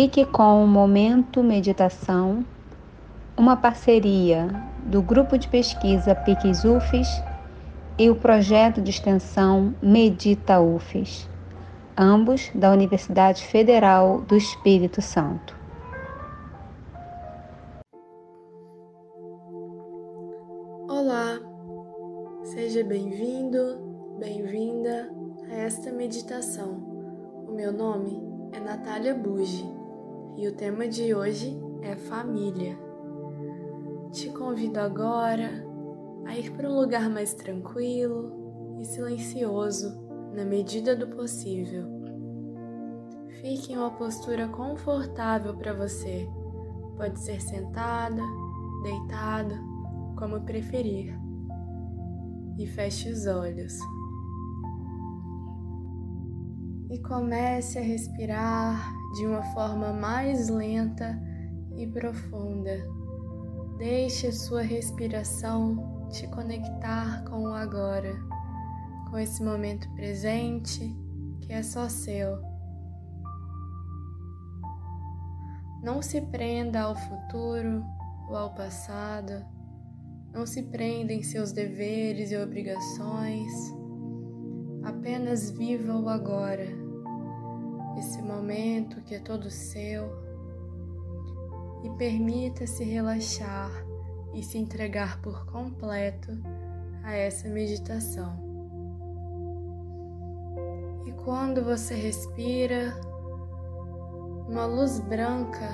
Fique com o Momento Meditação, uma parceria do Grupo de Pesquisa PICS UFES e o projeto de extensão Medita UFES, ambos da Universidade Federal do Espírito Santo. Olá, seja bem-vindo, bem-vinda a esta meditação. O meu nome é Natália Bugi e o tema de hoje é família. Te convido agora a ir para um lugar mais tranquilo e silencioso na medida do possível. Fique em uma postura confortável para você. Pode ser sentada, deitada, como preferir. E feche os olhos. E comece a respirar de uma forma mais lenta e profunda. Deixe sua respiração te conectar com o agora, com esse momento presente que é só seu. Não se prenda ao futuro ou ao passado, não se prenda em seus deveres e obrigações, apenas viva o agora esse momento que é todo seu e permita-se relaxar e se entregar por completo a essa meditação. E quando você respira, uma luz branca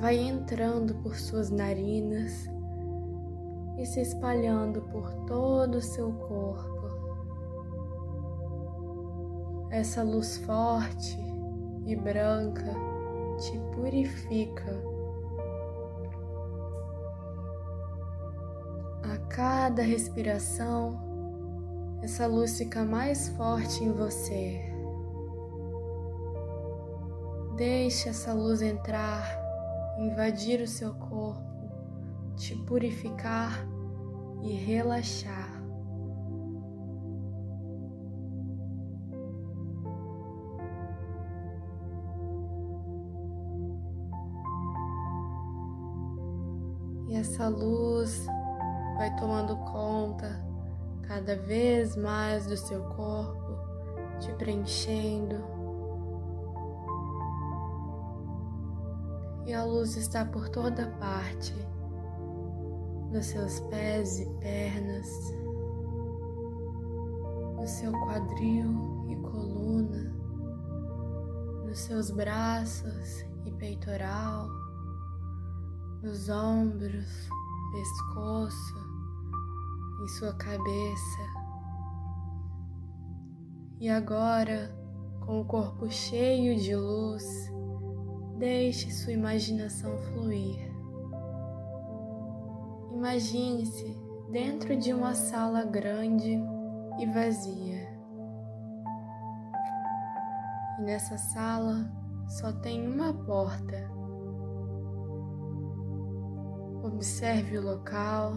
vai entrando por suas narinas e se espalhando por todo o seu corpo. Essa luz forte e branca te purifica. A cada respiração, essa luz fica mais forte em você. Deixe essa luz entrar, invadir o seu corpo, te purificar e relaxar. Essa luz vai tomando conta cada vez mais do seu corpo, te preenchendo. E a luz está por toda parte, nos seus pés e pernas, no seu quadril e coluna, nos seus braços e peitoral nos ombros, pescoço, em sua cabeça. E agora, com o corpo cheio de luz, deixe sua imaginação fluir. Imagine-se dentro de uma sala grande e vazia. E nessa sala só tem uma porta Observe o local,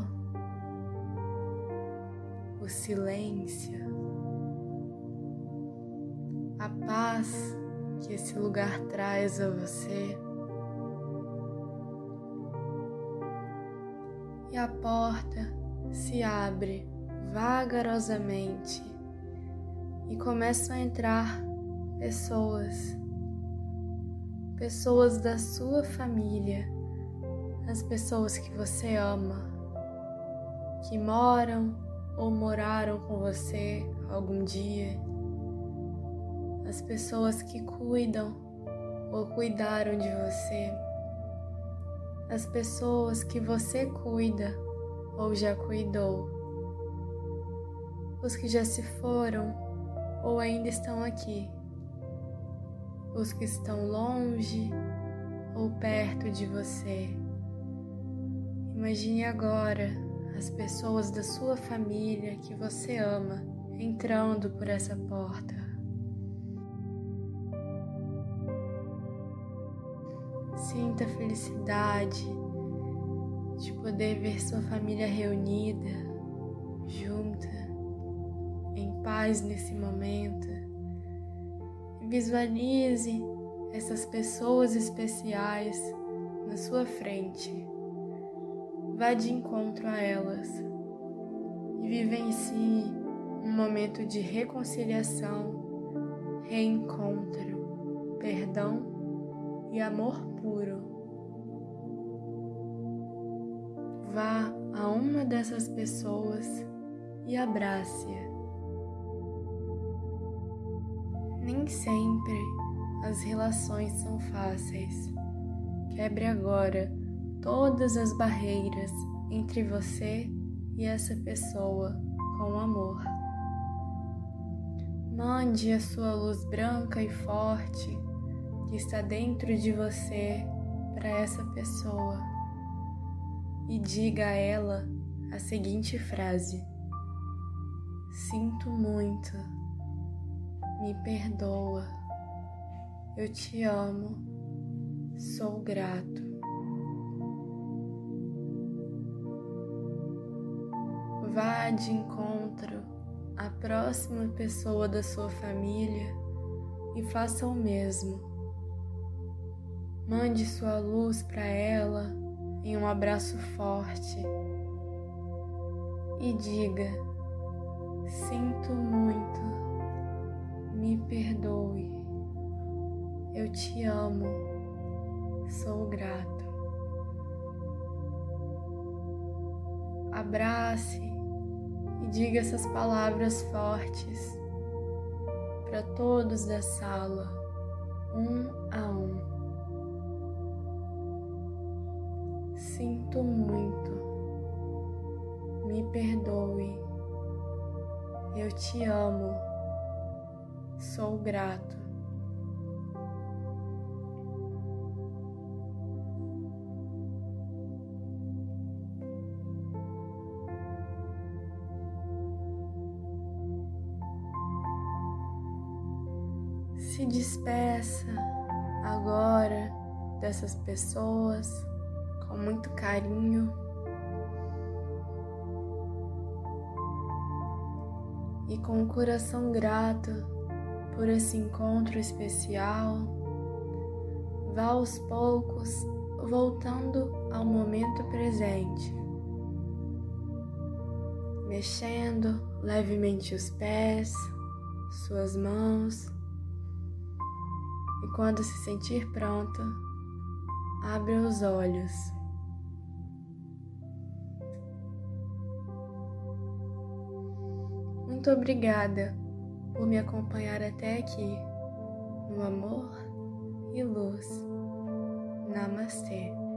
o silêncio, a paz que esse lugar traz a você. E a porta se abre vagarosamente e começam a entrar pessoas, pessoas da sua família as pessoas que você ama, que moram ou moraram com você algum dia, as pessoas que cuidam ou cuidaram de você, as pessoas que você cuida ou já cuidou, os que já se foram ou ainda estão aqui, os que estão longe ou perto de você. Imagine agora as pessoas da sua família que você ama entrando por essa porta. Sinta a felicidade de poder ver sua família reunida, junta, em paz nesse momento. Visualize essas pessoas especiais na sua frente. Vá de encontro a elas e vivencie um momento de reconciliação, reencontro, perdão e amor puro. Vá a uma dessas pessoas e abrace-a. Nem sempre as relações são fáceis. Quebre agora todas as barreiras entre você e essa pessoa com amor. Mande a sua luz branca e forte que está dentro de você para essa pessoa e diga a ela a seguinte frase: Sinto muito, me perdoa, eu te amo, sou grato. De encontro à próxima pessoa da sua família e faça o mesmo. Mande sua luz para ela em um abraço forte e diga: Sinto muito, me perdoe, eu te amo, sou grato. Abrace e diga essas palavras fortes para todos da sala, um a um. Sinto muito, me perdoe, eu te amo, sou grato. Se despeça agora dessas pessoas com muito carinho. E com o coração grato por esse encontro especial, vá aos poucos voltando ao momento presente, mexendo levemente os pés, suas mãos, e quando se sentir pronta, abra os olhos. Muito obrigada por me acompanhar até aqui, no amor e luz. Namastê.